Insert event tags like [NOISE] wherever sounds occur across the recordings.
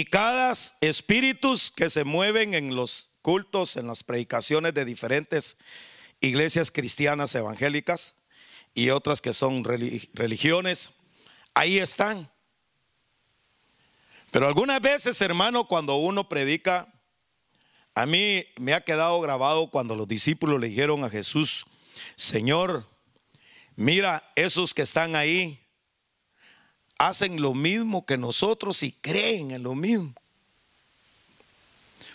Y cada espíritus que se mueven en los cultos, en las predicaciones de diferentes iglesias cristianas evangélicas y otras que son religiones, ahí están. Pero algunas veces, hermano, cuando uno predica, a mí me ha quedado grabado cuando los discípulos le dijeron a Jesús, Señor, mira, esos que están ahí hacen lo mismo que nosotros y creen en lo mismo.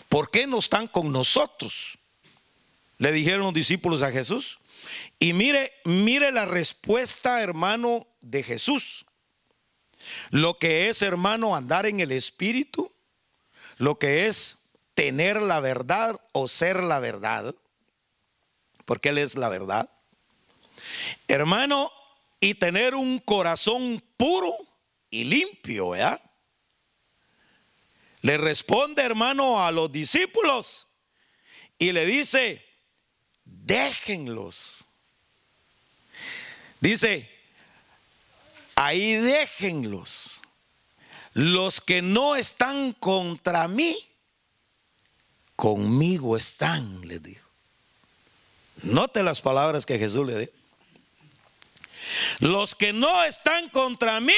¿Por qué no están con nosotros? Le dijeron los discípulos a Jesús. Y mire, mire la respuesta, hermano, de Jesús. Lo que es, hermano, andar en el Espíritu, lo que es tener la verdad o ser la verdad, porque Él es la verdad. Hermano, y tener un corazón puro y limpio, ¿verdad? Le responde, hermano, a los discípulos y le dice, déjenlos. Dice, ahí déjenlos. Los que no están contra mí, conmigo están, le dijo. Note las palabras que Jesús le dio. Los que no están contra mí,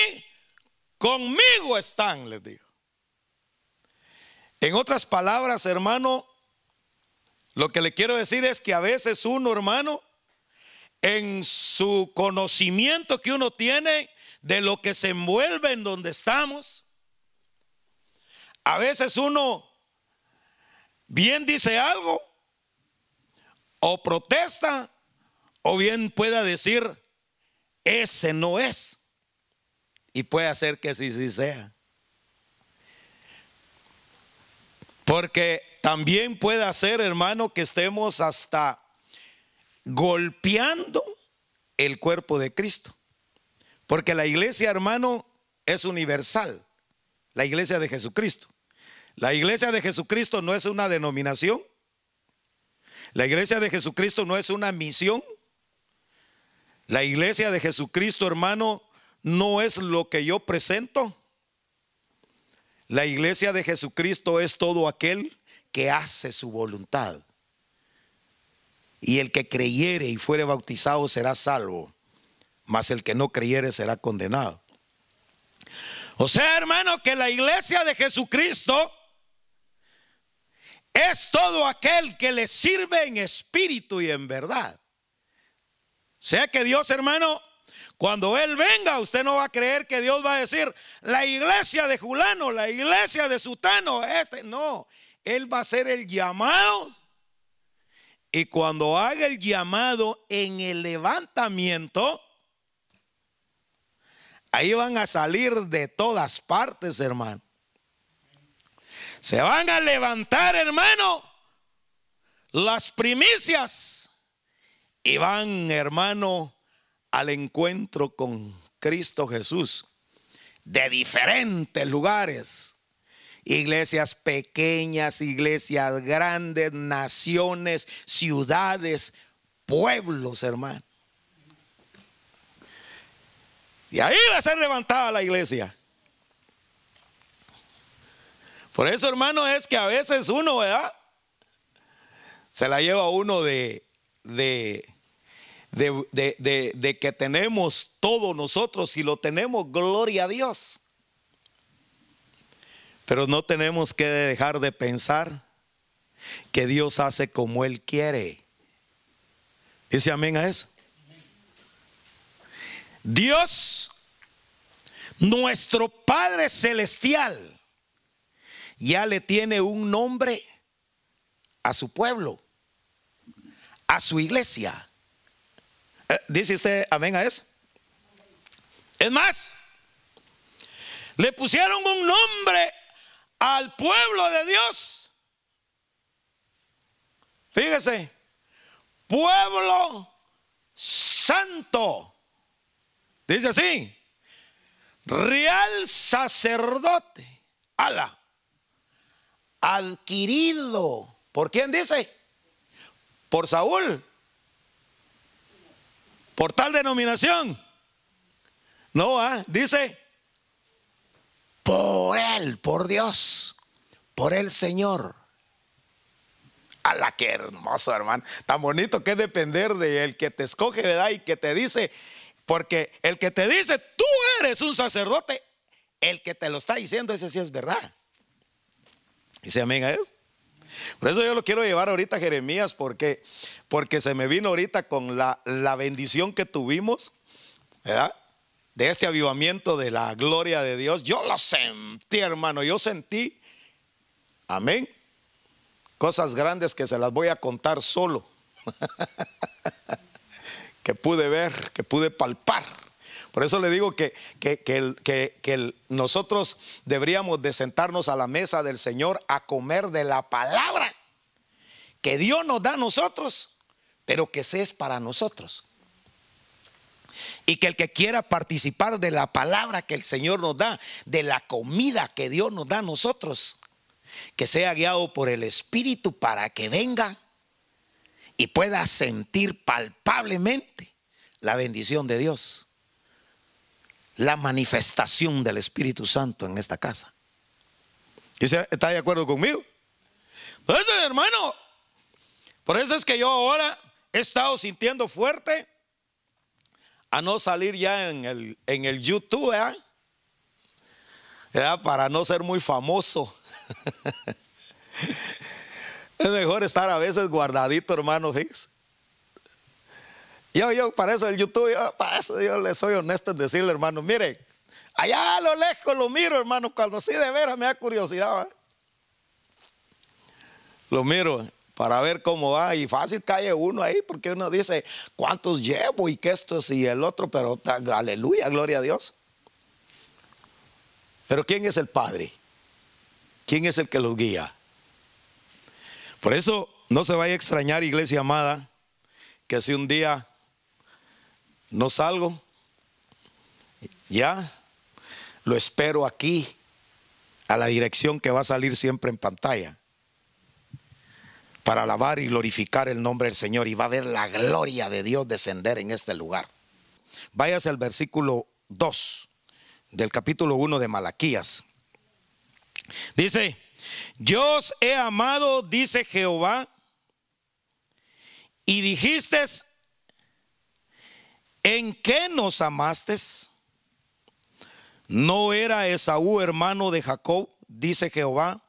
conmigo están, les dijo. En otras palabras, hermano, lo que le quiero decir es que a veces uno, hermano, en su conocimiento que uno tiene de lo que se envuelve en donde estamos, a veces uno bien dice algo o protesta o bien pueda decir, ese no es. Y puede hacer que sí, sí sea. Porque también puede hacer, hermano, que estemos hasta golpeando el cuerpo de Cristo. Porque la iglesia, hermano, es universal. La iglesia de Jesucristo. La iglesia de Jesucristo no es una denominación. La iglesia de Jesucristo no es una misión. La iglesia de Jesucristo, hermano, no es lo que yo presento. La iglesia de Jesucristo es todo aquel que hace su voluntad. Y el que creyere y fuere bautizado será salvo, mas el que no creyere será condenado. O sea, hermano, que la iglesia de Jesucristo es todo aquel que le sirve en espíritu y en verdad. Sea que Dios, hermano, cuando Él venga, usted no va a creer que Dios va a decir, la iglesia de Julano, la iglesia de Sutano, este. No, Él va a hacer el llamado. Y cuando haga el llamado en el levantamiento, ahí van a salir de todas partes, hermano. Se van a levantar, hermano, las primicias y van, hermano, al encuentro con Cristo Jesús de diferentes lugares. Iglesias pequeñas, iglesias grandes, naciones, ciudades, pueblos, hermano. Y ahí va a ser levantada la iglesia. Por eso, hermano, es que a veces uno, ¿verdad? Se la lleva uno de, de, de, que tenemos todo nosotros y lo tenemos, gloria a Dios. Pero no tenemos que dejar de pensar que Dios hace como Él quiere. Dice amén a eso. Dios, nuestro Padre Celestial, ya le tiene un nombre a su pueblo, a su iglesia. Eh, ¿Dice usted amén a eso? Es más, le pusieron un nombre al pueblo de Dios. Fíjese, pueblo santo. Dice así, real sacerdote. Ala, adquirido. ¿Por quién dice? Por Saúl. Por tal denominación. No, ¿ah? dice por Él, por Dios, por el Señor. A la que hermoso, hermano. Tan bonito que depender de el que te escoge, ¿verdad? Y que te dice, porque el que te dice, tú eres un sacerdote, el que te lo está diciendo, ese sí es verdad. Dice amén a eso. Por eso yo lo quiero llevar ahorita a Jeremías, porque, porque se me vino ahorita con la, la bendición que tuvimos, ¿verdad? De este avivamiento de la gloria de Dios. Yo lo sentí, hermano, yo sentí, amén, cosas grandes que se las voy a contar solo, [LAUGHS] que pude ver, que pude palpar. Por eso le digo que, que, nosotros deberíamos de sentarnos a la mesa del Señor a comer de la palabra que Dios nos da a nosotros, pero que se es para nosotros. Y que el que quiera participar de la palabra que el Señor nos da, de la comida que Dios nos da a nosotros, que sea guiado por el Espíritu para que venga y pueda sentir palpablemente la bendición de Dios la manifestación del Espíritu Santo en esta casa. ¿Está de acuerdo conmigo? Entonces, hermano, por eso es que yo ahora he estado sintiendo fuerte a no salir ya en el, en el YouTube, Para no ser muy famoso. [LAUGHS] es mejor estar a veces guardadito, hermano, Hicks. Yo, yo, para eso el YouTube, para eso yo le soy honesto en decirle, hermano, mire, allá a lo lejos lo miro, hermano, cuando sí de veras me da curiosidad. Lo miro para ver cómo va y fácil cae uno ahí porque uno dice cuántos llevo y que esto y el otro, pero aleluya, gloria a Dios. Pero ¿quién es el Padre? ¿Quién es el que los guía? Por eso no se vaya a extrañar, iglesia amada, que si un día no salgo, ya lo espero aquí, a la dirección que va a salir siempre en pantalla, para alabar y glorificar el nombre del Señor y va a ver la gloria de Dios descender en este lugar. Váyase al versículo 2 del capítulo 1 de Malaquías. Dice, yo os he amado, dice Jehová, y dijiste, ¿En qué nos amaste? ¿No era Esaú hermano de Jacob? Dice Jehová,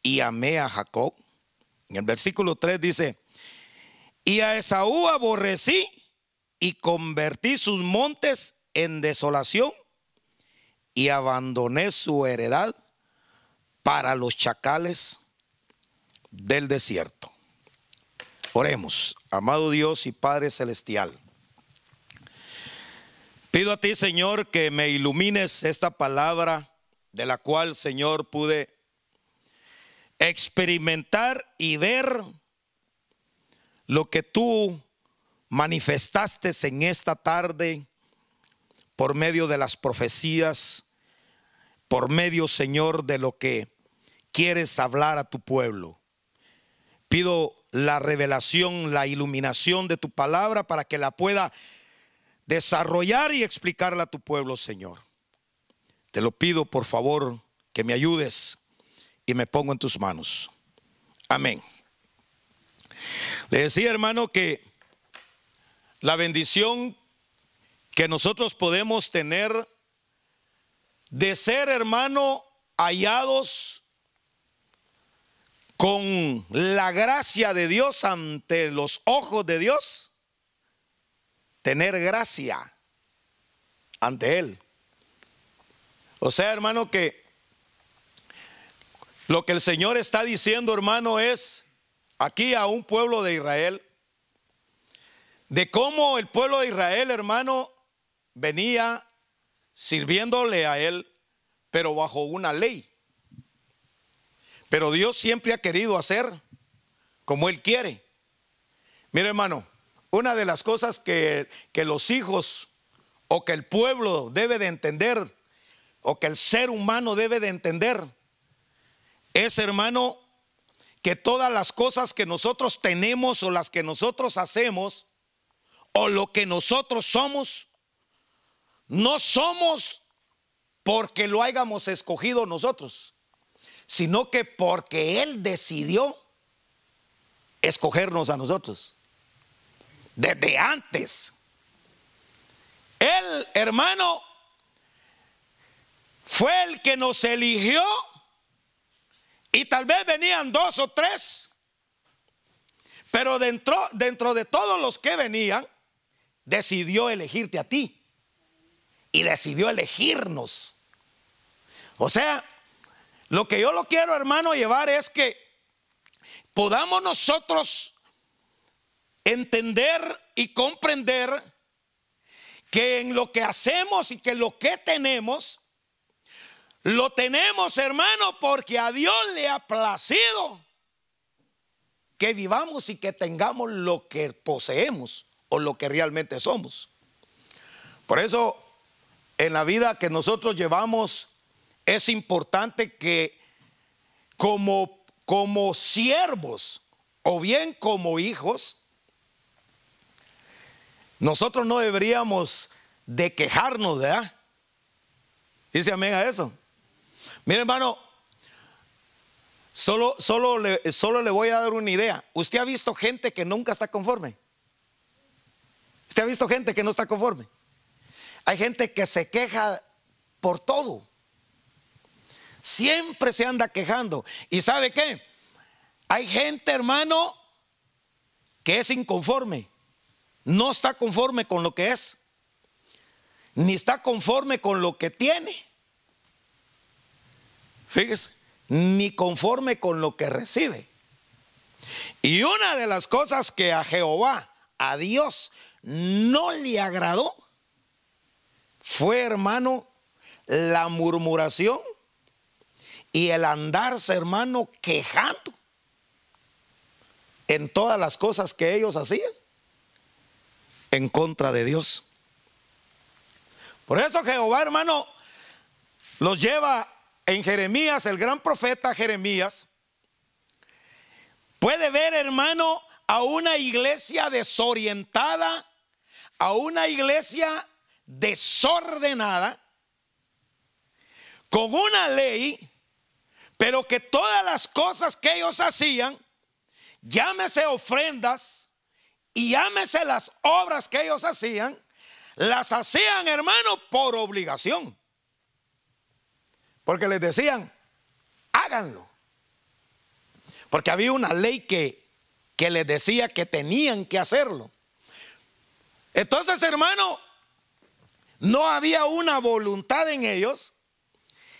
y amé a Jacob. En el versículo 3 dice, y a Esaú aborrecí y convertí sus montes en desolación y abandoné su heredad para los chacales del desierto. Oremos, amado Dios y Padre Celestial. Pido a ti, Señor, que me ilumines esta palabra de la cual, Señor, pude experimentar y ver lo que tú manifestaste en esta tarde por medio de las profecías, por medio, Señor, de lo que quieres hablar a tu pueblo. Pido la revelación, la iluminación de tu palabra para que la pueda desarrollar y explicarla a tu pueblo, Señor. Te lo pido, por favor, que me ayudes y me pongo en tus manos. Amén. Le decía, hermano, que la bendición que nosotros podemos tener de ser, hermano, hallados con la gracia de Dios ante los ojos de Dios tener gracia ante Él. O sea, hermano, que lo que el Señor está diciendo, hermano, es aquí a un pueblo de Israel, de cómo el pueblo de Israel, hermano, venía sirviéndole a Él, pero bajo una ley. Pero Dios siempre ha querido hacer como Él quiere. Mire, hermano, una de las cosas que, los hijos o que el pueblo debe de entender o que el ser humano debe de entender es, hermano, que todas las cosas que nosotros tenemos o las que nosotros hacemos o lo que nosotros somos, no somos porque lo hayamos escogido nosotros, sino que porque Él decidió escogernos a nosotros. Desde antes. Él, hermano, fue el que nos eligió y tal vez venían dos o tres, pero dentro, dentro de todos los que venían, decidió elegirte a ti y decidió elegirnos. O sea, lo que yo lo quiero, hermano, llevar es que podamos nosotros entender y comprender que en lo que hacemos y que lo que tenemos, lo tenemos, hermano, porque a Dios le ha placido que vivamos y que tengamos lo que poseemos o lo que realmente somos. Por eso, en la vida que nosotros llevamos, es importante que como, como siervos o bien como hijos, nosotros no deberíamos de quejarnos, ¿verdad? Dice amén a eso. Mire, hermano, solo, solo, le, solo le voy a dar una idea. ¿Usted ha visto gente que nunca está conforme? ¿Usted ha visto gente que no está conforme? Hay gente que se queja por todo. Siempre se anda quejando. ¿Y sabe qué? Hay gente, hermano, que es inconforme. No está conforme con lo que es. Ni está conforme con lo que tiene. Fíjese, ni conforme con lo que recibe. Y una de las cosas que a Jehová, a Dios, no le agradó fue, hermano, la murmuración y el andarse, hermano, quejando en todas las cosas que ellos hacían en contra de Dios. Por eso Jehová, hermano, los lleva en Jeremías, el gran profeta Jeremías, puede ver, hermano, a una iglesia desorientada, a una iglesia desordenada, con una ley, pero que todas las cosas que ellos hacían, llámese ofrendas y llámese las obras que ellos hacían, las hacían, hermano, por obligación. Porque les decían, háganlo. Porque había una ley que, que les decía que tenían que hacerlo. Entonces, hermano, no había una voluntad en ellos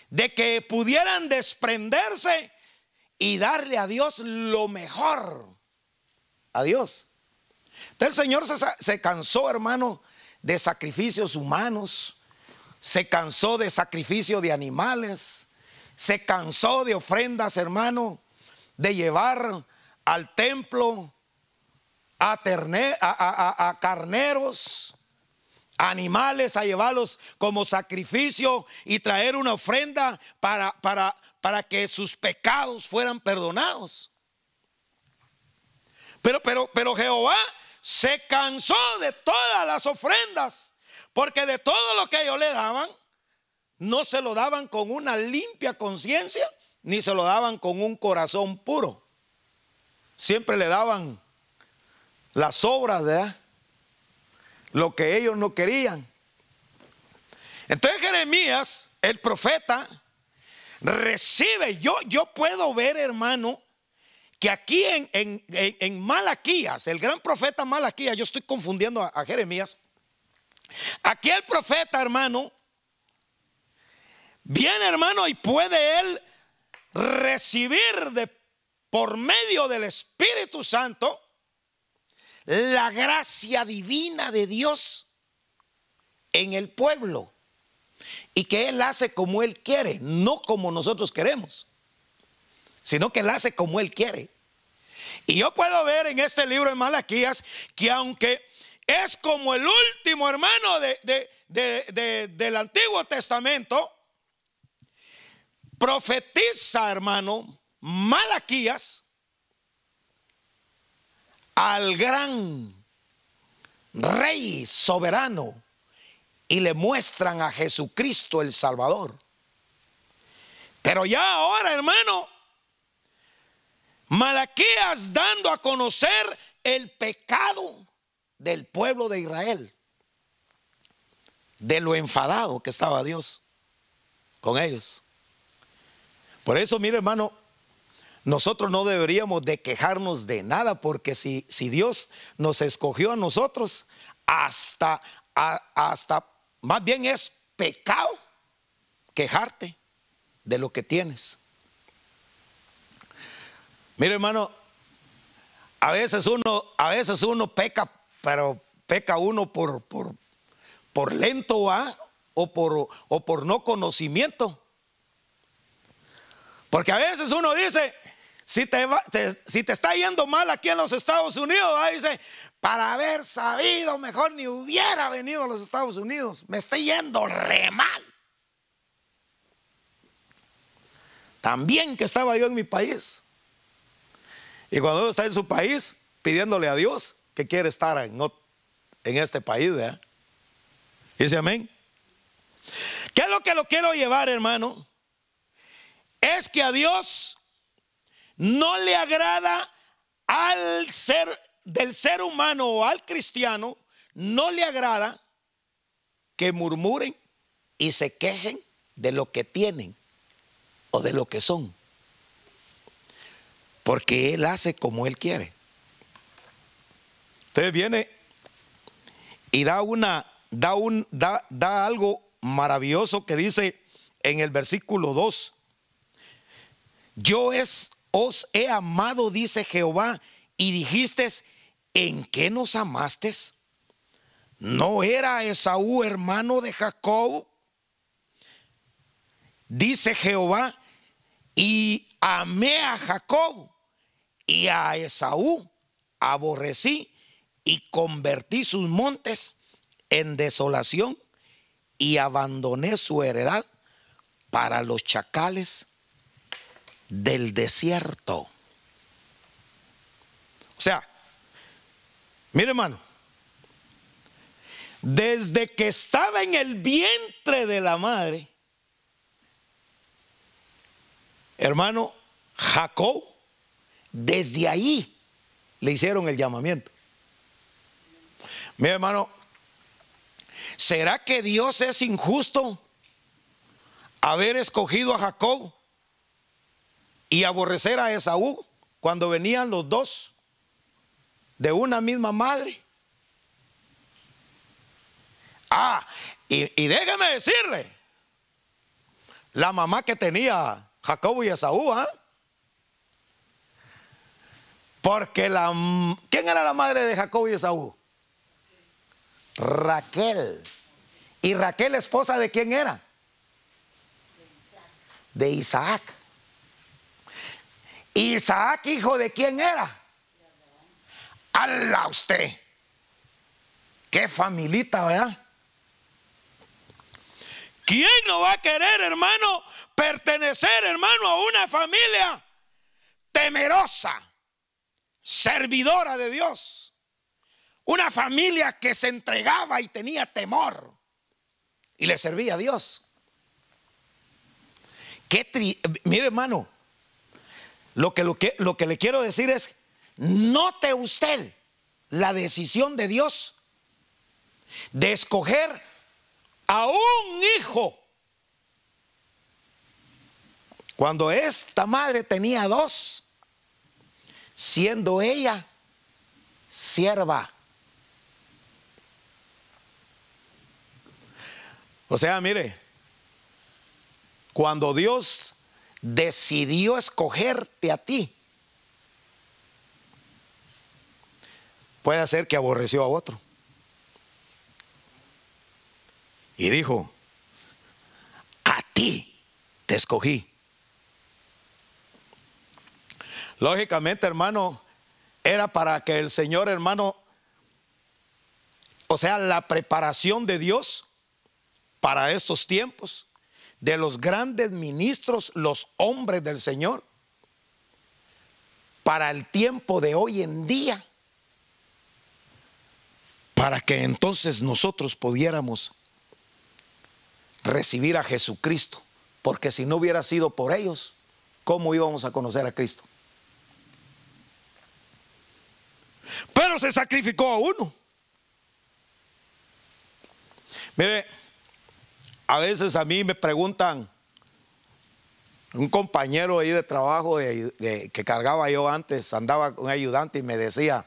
de que pudieran desprenderse y darle a Dios lo mejor. A Dios. El Señor se, cansó, hermano, de sacrificios humanos se cansó de sacrificio de animales, se cansó de ofrendas, hermano, de llevar al templo a, a, carneros, animales, a llevarlos como sacrificio y traer una ofrenda para, para, para que sus pecados fueran perdonados. Pero, pero, pero Jehová se cansó de todas las ofrendas porque de todo lo que ellos le daban, no se lo daban con una limpia conciencia, ni se lo daban con un corazón puro. Siempre le daban las obras, ¿verdad? Lo que ellos no querían. Entonces Jeremías, el profeta, recibe, yo, yo puedo ver, hermano, que aquí en, en, Malaquías, el gran profeta Malaquías, yo estoy confundiendo a Jeremías, Aquí el profeta, hermano, viene, hermano, y puede él recibir de, por medio del Espíritu Santo la gracia divina de Dios en el pueblo. Y que Él hace como Él quiere, no como nosotros queremos, sino que Él hace como Él quiere. Y yo puedo ver en este libro de Malaquías que aunque es como el último hermano del Antiguo Testamento. Profetiza, hermano, Malaquías al gran rey soberano y le muestran a Jesucristo el Salvador. Pero ya ahora, hermano, Malaquías dando a conocer el pecado del pueblo de Israel, de lo enfadado que estaba Dios con ellos. Por eso, mire hermano, nosotros no deberíamos de quejarnos de nada, porque si, si Dios nos escogió a nosotros, hasta, hasta, más bien es pecado quejarte de lo que tienes. Mire, hermano, a veces uno, a veces uno peca, pero peca uno por, por, por lento o por, o por no conocimiento. Porque a veces uno dice, si te, si te está yendo mal aquí en los Estados Unidos, dice, para haber sabido mejor ni hubiera venido a los Estados Unidos, me está yendo re mal. También que estaba yo en mi país. Y cuando uno está en su país, pidiéndole a Dios que quiere estar en, este país, ¿verdad? Dice amén. ¿Qué es lo que lo quiero llevar, hermano? Es que a Dios no le agrada al ser del ser humano o al cristiano, no le agrada que murmuren y se quejen de lo que tienen o de lo que son. Porque Él hace como Él quiere. Entonces viene y da una, da un, da, da algo maravilloso que dice en el versículo 2. Yo os he amado, dice Jehová, y dijiste, ¿en qué nos amaste? ¿No era Esaú hermano de Jacob? Dice Jehová, y amé a Jacob y a Esaú aborrecí y convertí sus montes en desolación y abandoné su heredad para los chacales del desierto. O sea, mire hermano, desde que estaba en el vientre de la madre, hermano, Jacob, desde ahí le hicieron el llamamiento. Mi hermano, ¿será que Dios es injusto haber escogido a Jacob y aborrecer a Esaú cuando venían los dos de una misma madre? Ah, y, déjeme decirle, la mamá que tenía Jacob y Esaú, ¿ah? Porque la ¿quién era la madre de Jacob y Esaú? Raquel. ¿Y Raquel esposa de quién era? De Isaac. Isaac hijo de quién era? Ala usted. Qué familita, ¿verdad? ¿Quién no va a querer, hermano, pertenecer, hermano, a una familia temerosa, servidora de Dios? Una familia que se entregaba y tenía temor y le servía a Dios. Qué Mire, hermano, lo que, lo, que, lo que le quiero decir es, note usted la decisión de Dios de escoger a un hijo. Cuando esta madre tenía dos, siendo ella sierva. O sea, mire, cuando Dios decidió escogerte a ti, puede ser que aborreció a otro. Y dijo, a ti te escogí. Lógicamente, hermano, era para que el Señor, hermano, o sea, la preparación de Dios para estos tiempos, de los grandes ministros, los hombres del Señor, para el tiempo de hoy en día, para que entonces nosotros pudiéramos recibir a Jesucristo. Porque si no hubiera sido por ellos, ¿cómo íbamos a conocer a Cristo? Pero se sacrificó a uno. Mire, a veces a mí me preguntan, un compañero ahí de trabajo que cargaba yo antes, andaba con un ayudante y me decía,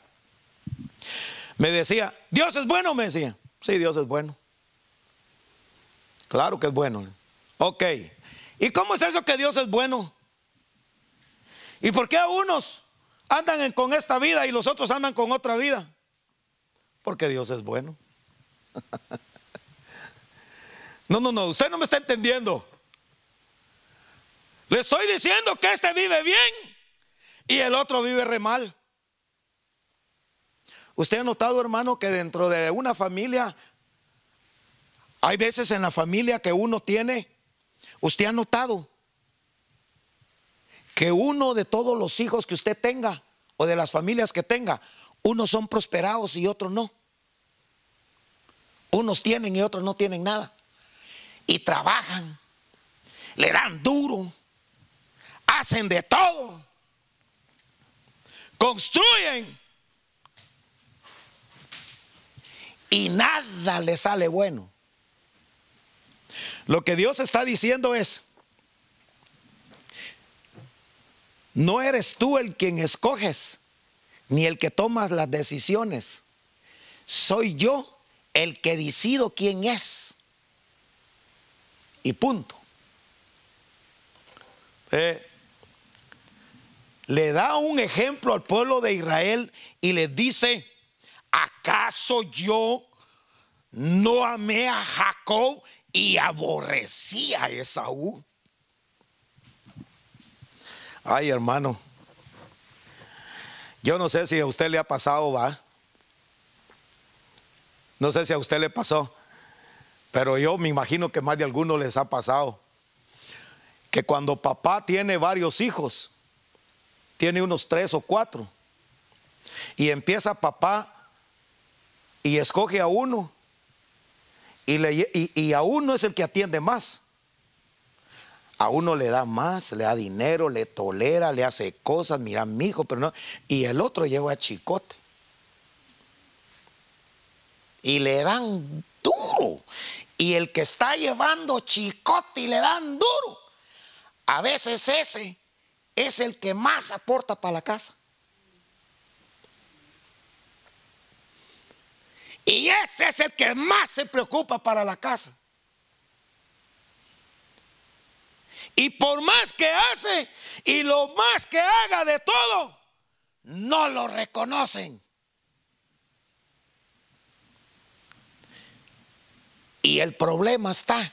me decía, Dios es bueno, me decía. Sí, Dios es bueno. Claro que es bueno. Ok. ¿Y cómo es eso que Dios es bueno? ¿Y por qué a unos andan con esta vida y los otros andan con otra vida? Porque Dios es bueno. [LAUGHS] No, no, no, usted no me está entendiendo. Le estoy diciendo que este vive bien y el otro vive re mal. Usted ha notado, hermano, que dentro de una familia hay veces en la familia que uno tiene, usted ha notado que uno de todos los hijos que usted tenga o de las familias que tenga, unos son prosperados y otros no. Unos tienen y otros no tienen nada. Y trabajan, le dan duro, hacen de todo, construyen y nada le sale bueno. Lo que Dios está diciendo es, no eres tú el quien escoges, ni el que tomas las decisiones. Soy yo el que decido quién es. Y punto. Eh, le da un ejemplo al pueblo de Israel y le dice, ¿acaso yo no amé a Jacob y aborrecí a Esaú? Ay, hermano, yo no sé si a usted le ha pasado, va. No sé si a usted le pasó, pero yo me imagino que más de algunos les ha pasado. Que cuando papá tiene varios hijos, tiene unos tres o cuatro. Y empieza papá y escoge a uno. Y, a uno es el que atiende más. A uno le da más, le da dinero, le tolera, le hace cosas, mira mi hijo, pero no. Y el otro lleva chicote. Y le dan duro. Y el que está llevando chicote y le dan duro, a veces ese es el que más aporta para la casa. Y ese es el que más se preocupa para la casa. Y por más que hace y lo más que haga de todo, no lo reconocen. Y el problema está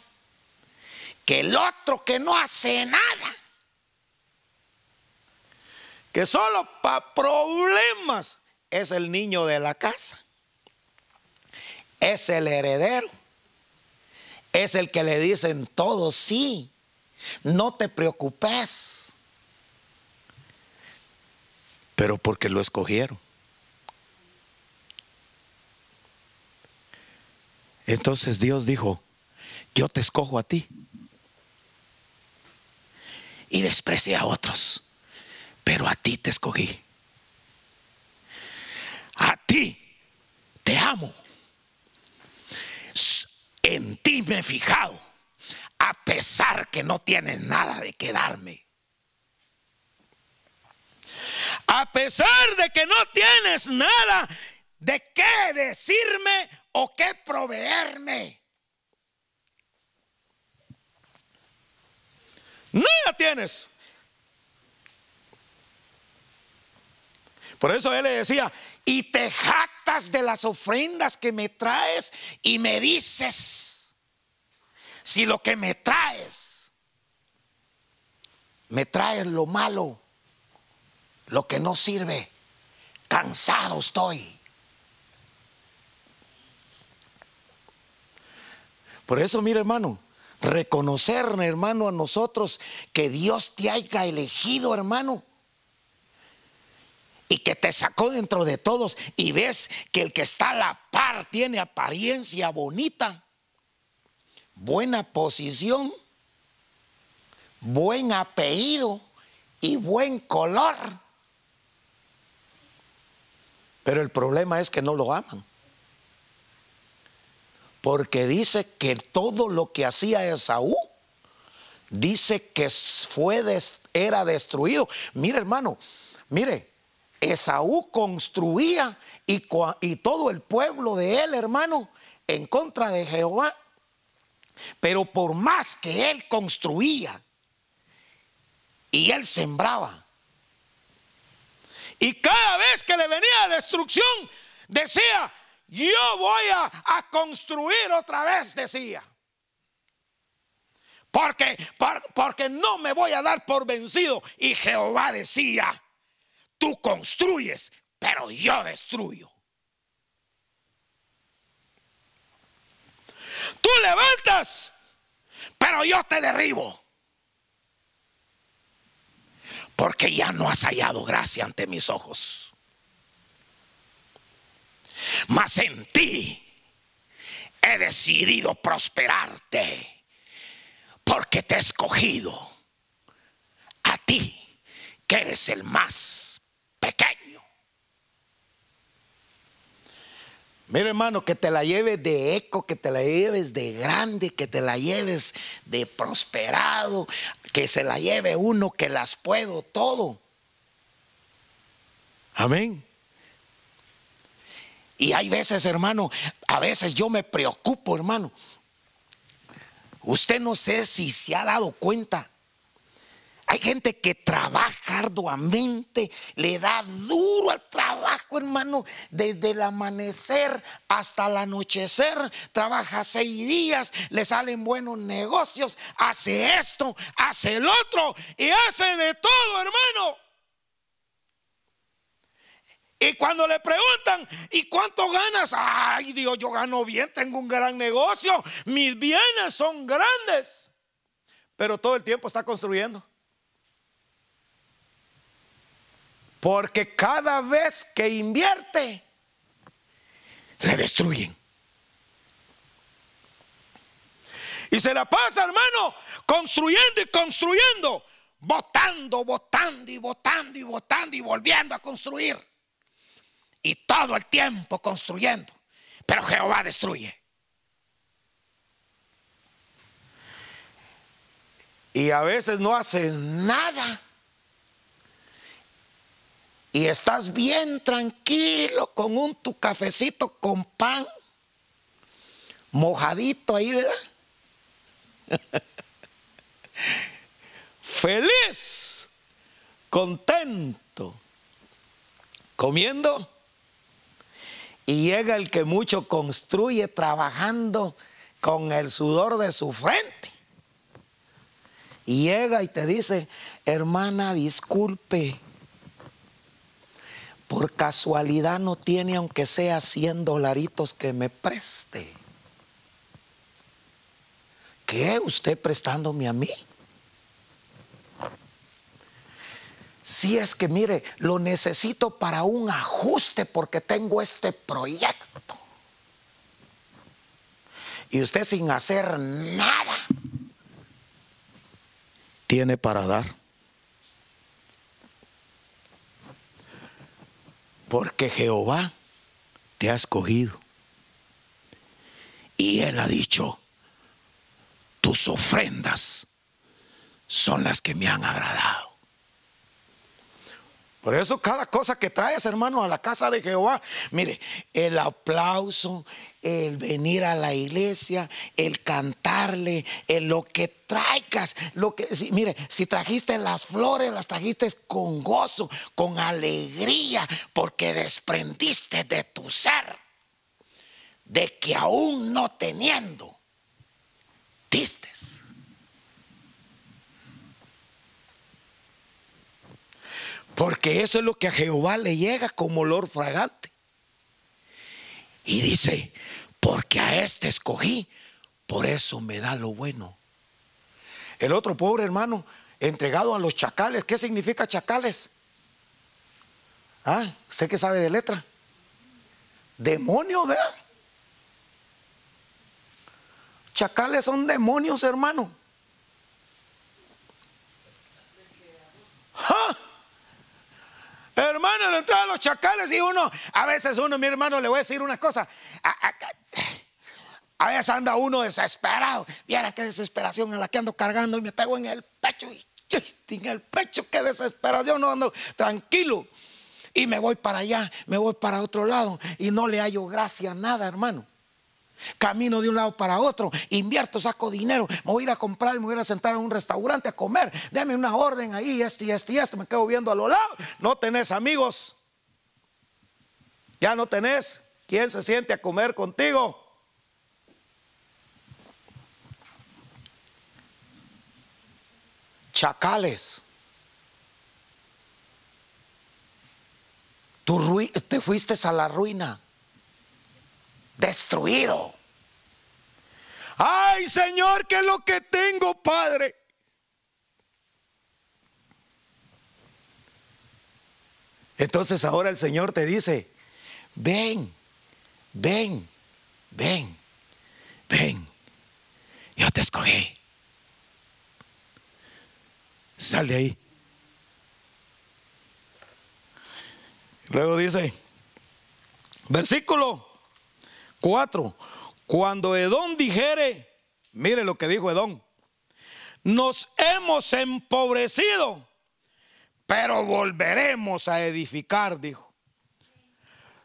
que el otro que no hace nada que solo para problemas es el niño de la casa. Es el heredero. Es el que le dicen todo sí. No te preocupes. Pero porque lo escogieron. Entonces Dios dijo, yo te escojo a ti. Y desprecie a otros pero a ti te escogí. A ti te amo. En ti me he fijado, a pesar que no tienes nada de que darme. A pesar de que no tienes nada de qué decirme o qué proveerme. Nada tienes. Por eso él le decía, y te jactas de las ofrendas que me traes y me dices, si lo que me traes, me traes lo malo, lo que no sirve, cansado estoy. Por eso, mira hermano, reconocer, hermano, a nosotros que Dios te haya elegido, hermano y que te sacó dentro de todos y ves que el que está a la par tiene apariencia bonita, buena posición, buen apellido y buen color. Pero el problema es que no lo aman. Porque dice que todo lo que hacía Esaú, dice que fue era destruido. Mire hermano, mire, Esaú construía y, y todo el pueblo de él, hermano, en contra de Jehová. Pero por más que él construía y él sembraba, y cada vez que le venía destrucción, decía, yo voy a, construir otra vez, decía. Porque, porque no me voy a dar por vencido. Y Jehová decía, tú construyes, pero yo destruyo. Tú levantas, pero yo te derribo. Porque ya no has hallado gracia ante mis ojos. Mas en ti he decidido prosperarte. Porque te he escogido a ti, que eres el más pequeño. Mira hermano, que te la lleves de eco, que te la lleves de grande, que te la lleves de prosperado, que se la lleve uno que las puedo todo. Amén. Y hay veces, hermano, a veces yo me preocupo, hermano. Usted no sé si se ha dado cuenta hay gente que trabaja arduamente, le da duro al trabajo, hermano, desde el amanecer hasta el anochecer. Trabaja seis días, le salen buenos negocios, hace esto, hace el otro y hace de todo, hermano. Y cuando le preguntan, ¿y cuánto ganas? Ay, Dios, yo gano bien, tengo un gran negocio, mis bienes son grandes. Pero todo el tiempo está construyendo. Porque cada vez que invierte, le destruyen. Y se la pasa, hermano, construyendo y construyendo, votando, votando y votando y votando y volviendo a construir. Y todo el tiempo construyendo. Pero Jehová destruye. Y a veces no hace nada y estás bien tranquilo con un tu cafecito con pan, mojadito ahí, ¿verdad? [LAUGHS] Feliz, contento, comiendo. Y llega el que mucho construye trabajando con el sudor de su frente. Y llega y te dice, hermana, disculpe por casualidad no tiene aunque sea 100 dolaritos que me preste. ¿Qué? ¿Usted prestándome a mí? Si es que mire, lo necesito para un ajuste porque tengo este proyecto. Y usted sin hacer nada tiene para dar. Porque Jehová te ha escogido. Y Él ha dicho, tus ofrendas son las que me han agradado. Por eso cada cosa que traes, hermano, a la casa de Jehová, mire, el aplauso, el venir a la iglesia, el cantarle, el lo que traigas, lo que, mire, si trajiste las flores, las trajiste con gozo, con alegría, porque desprendiste de tu ser, de que aún no teniendo, distes. Porque eso es lo que a Jehová le llega como olor fragante. Y dice, porque a este escogí, por eso me da lo bueno. El otro pobre hermano, entregado a los chacales, ¿qué significa chacales? Ah, ¿usted qué sabe de letra? Demonio, ¿verdad? chacales son demonios, hermano. ¡Ja! Hermano, le entraban los chacales y uno, a veces uno, mi hermano, le voy a decir una cosa. A, a- a veces anda uno desesperado. Viera qué desesperación en la que ando cargando y me pego en el pecho. Y, en el pecho, qué desesperación. No ando tranquilo. Y me voy para allá, me voy para otro lado y no le hallo gracia a nada, hermano. Camino de un lado para otro, invierto, saco dinero, me voy a ir a comprar, me voy a ir a sentar en un restaurante a comer, dame una orden ahí, esto y esto y esto, me quedo viendo a los lados. No tenés amigos, ya no tenés. ¿Quién se siente a comer contigo? Chacales. Tú te fuiste a la ruina destruido. Ay, Señor, ¿qué es lo que tengo, Padre? Entonces ahora el Señor te dice, ven, ven, ven, ven, yo te escogí. Sal de ahí. Luego dice, versículo 4. Cuando Edom dijere, mire lo que dijo Edom, nos hemos empobrecido, pero volveremos a edificar, dijo.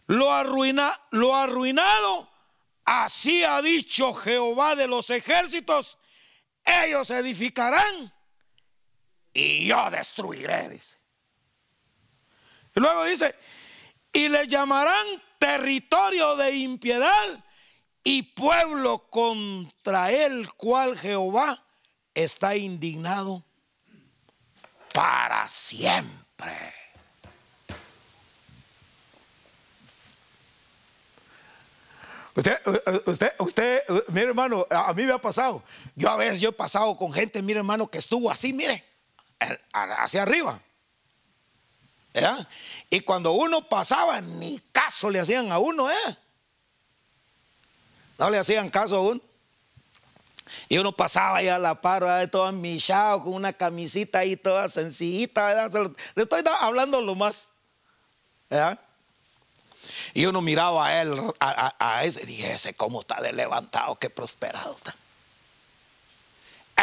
Lo, arruina, lo arruinado, así ha dicho Jehová de los ejércitos, ellos edificarán y yo destruiré, dice. Y luego dice, y le llamarán territorio de impiedad y pueblo contra el cual Jehová está indignado para siempre. Usted, usted, usted, mire hermano, a mí me ha pasado. Yo a veces yo he pasado con gente, mire hermano, que estuvo así, mire, hacia arriba. Y cuando uno pasaba, ni caso le hacían a uno, ¿eh? No le hacían caso a uno. Y uno pasaba ahí a la par, ¿verdad? todo amichado, con una camisita ahí toda sencillita, ¿verdad? Le estoy hablando lo más, ¿verdad? Y uno miraba a él, a ese, y dije, ese cómo está de levantado, qué prosperado está.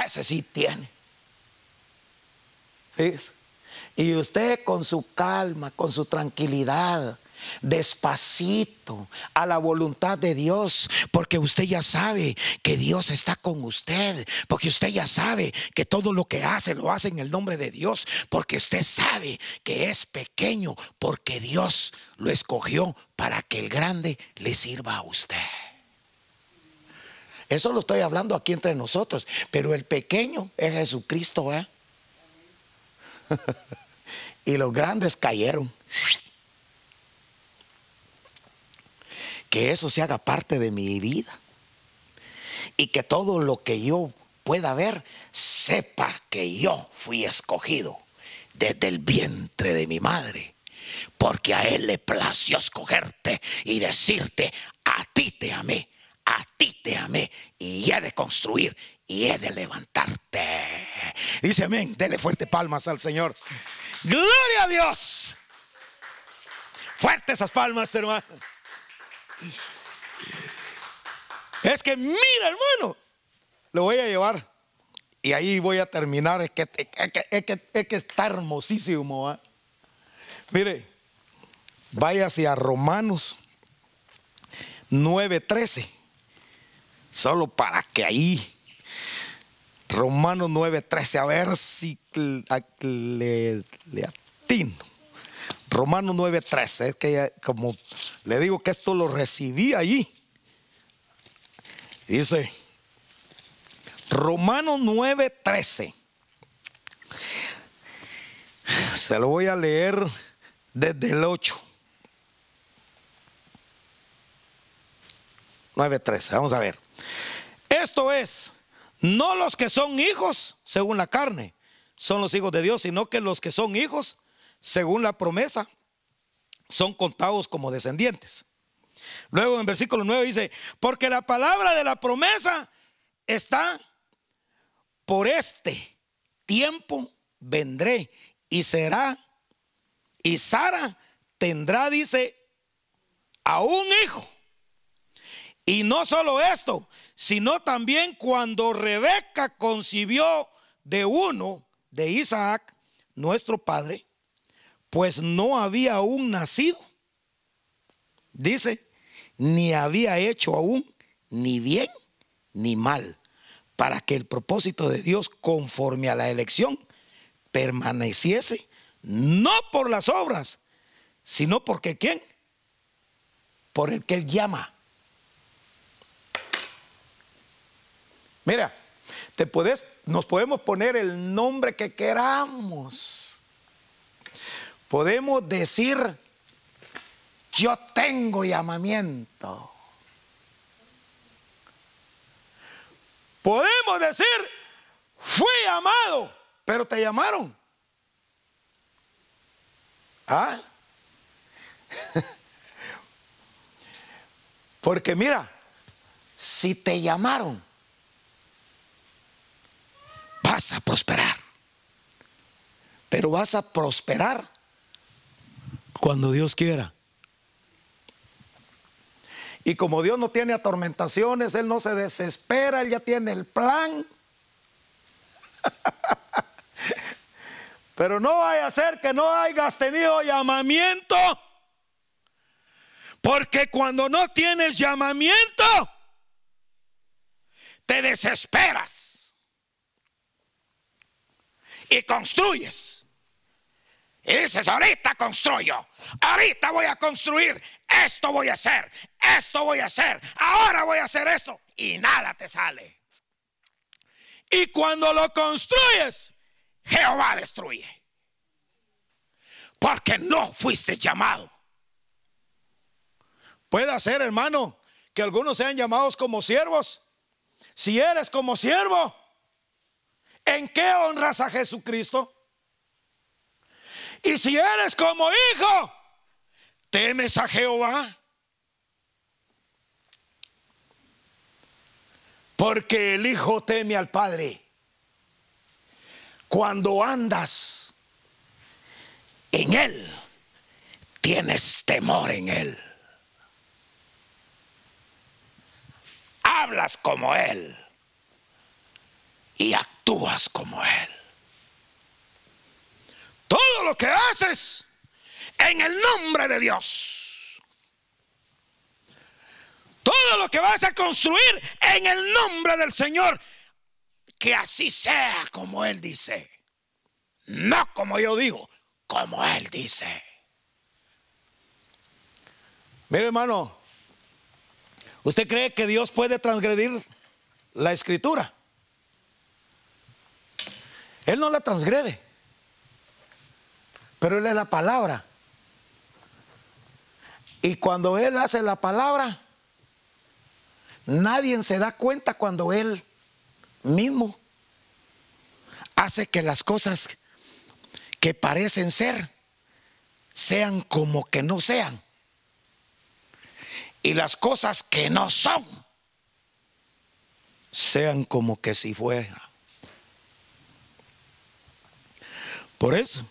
Ese sí tiene. Y usted con su calma, con su tranquilidad, despacito, a la voluntad de Dios, porque usted ya sabe que Dios está con usted, porque usted ya sabe que todo lo que hace lo hace en el nombre de Dios, porque usted sabe que es pequeño, porque Dios lo escogió para que el grande le sirva a usted. Eso lo estoy hablando aquí entre nosotros, pero el pequeño es Jesucristo, ¿eh? [LAUGHS] y los grandes cayeron. Que eso se haga parte de mi vida. Y que todo lo que yo pueda ver, sepa que yo fui escogido desde el vientre de mi madre. Porque a Él le plació escogerte y decirte, a ti te amé, a ti te amé y he de construir y he de levantarte. Dice amén, dele fuerte palmas al Señor. Gloria a Dios. Fuerte esas palmas, hermano. Es que mira, hermano, lo voy a llevar. Y ahí voy a terminar. Es que, es que, es que, es que está hermosísimo. ¿va? Mire, váyase a Romanos 9:13. Solo para que ahí. Romanos 9:13. A ver si le, le atino. Romanos 9:13. Es que como le digo que esto lo recibí allí. Dice. Romanos 9:13. Se lo voy a leer desde el 8. 9:13. Vamos a ver. Esto es, no los que son hijos según la carne, son los hijos de Dios, sino que los que son hijos según la promesa son contados como descendientes. Luego en versículo 9 dice, porque la palabra de la promesa está, por este tiempo vendré y será, y Sara tendrá, dice, a un hijo. Y no solo esto, sino también cuando Rebeca concibió de uno, de Isaac, nuestro padre, pues no había aún nacido. Dice, ni había hecho aún ni bien ni mal, para que el propósito de Dios conforme a la elección permaneciese, no por las obras, sino porque ¿quién? Por el que Él llama. Mira, te puedes, nos podemos poner el nombre que queramos. Podemos decir, yo tengo llamamiento. Podemos decir, fui amado, pero te llamaron. ¿Ah? [LAUGHS] Porque mira, si te llamaron, a prosperar. Pero vas a prosperar cuando Dios quiera. Y como Dios no tiene atormentaciones, Él no se desespera, Él ya tiene el plan. [LAUGHS] Pero no vaya a ser que no hayas tenido llamamiento. Porque cuando no tienes llamamiento, te desesperas. Y construyes. Y dices, ahorita construyo, ahorita voy a construir, esto voy a hacer, esto voy a hacer, ahora voy a hacer esto. Y nada te sale. Y cuando lo construyes, Jehová destruye. Porque no fuiste llamado. Puede ser, hermano, que algunos sean llamados como siervos. Si eres como siervo, ¿en qué honras a Jesucristo? Y si eres como hijo, ¿temes a Jehová? Porque el hijo teme al padre. Cuando andas en él, tienes temor en él. Hablas como él y como él todo lo que haces en el nombre de Dios. Todo lo que vas a construir en el nombre del Señor. Que así sea como Él dice. No como yo digo, como Él dice. Mire hermano, ¿usted cree que Dios puede transgredir la escritura? Él no la transgrede. Pero Él es la palabra. Y cuando Él hace la palabra, nadie se da cuenta cuando Él mismo hace que las cosas que parecen ser sean como que no sean. Y las cosas que no son sean como que si fueran. Por eso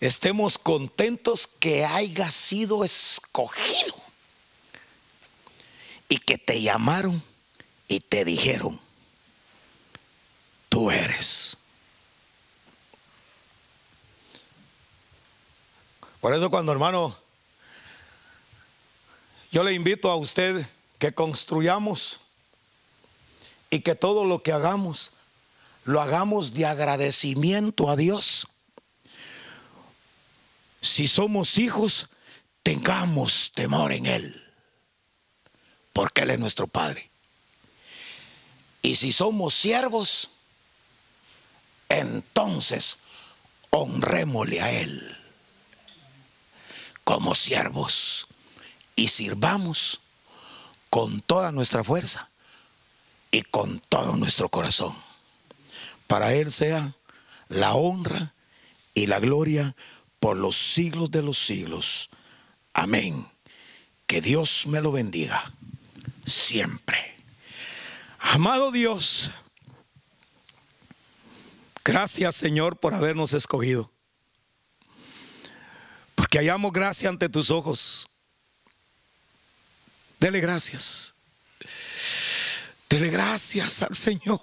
estemos contentos que haya sido escogido y que te llamaron y te dijeron, tú eres. Por eso cuando hermano, yo le invito a usted que construyamos y que todo lo que hagamos, lo hagamos de agradecimiento a Dios si somos hijos, tengamos temor en Él, porque Él es nuestro Padre. Y si somos siervos, entonces honrémosle a Él como siervos y sirvamos con toda nuestra fuerza y con todo nuestro corazón. Para Él sea la honra y la gloria por los siglos de los siglos. Amén. Que Dios me lo bendiga. siempre. Amado Dios, gracias Señor por habernos escogido. Porque hallamos gracia ante tus ojos. Dele gracias. Dele gracias al Señor.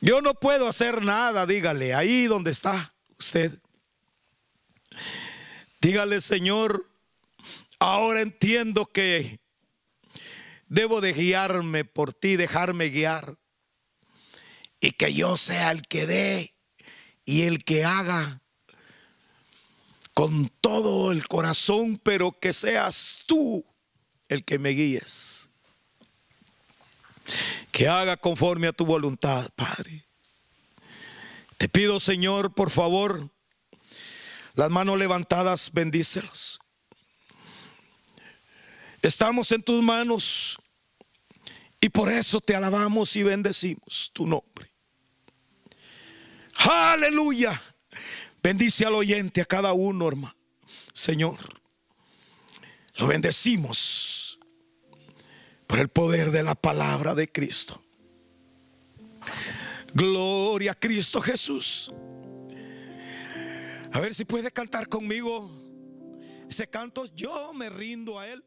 Yo no puedo hacer nada, dígale, ahí donde está usted. Dígale, Señor, ahora entiendo que debo de guiarme por ti, dejarme guiar. Y que yo sea el que dé y el que haga con todo el corazón, pero que seas tú el que me guíes. Que haga conforme a tu voluntad, Padre. Te pido, Señor, por favor, las manos levantadas, bendícelas. Estamos en tus manos y por eso te alabamos y bendecimos tu nombre. Aleluya. Bendice al oyente, a cada uno, hermano. Señor, lo bendecimos por el poder de la palabra de Cristo. Gloria a Cristo Jesús. A ver si puede cantar conmigo ese canto. Yo me rindo a Él.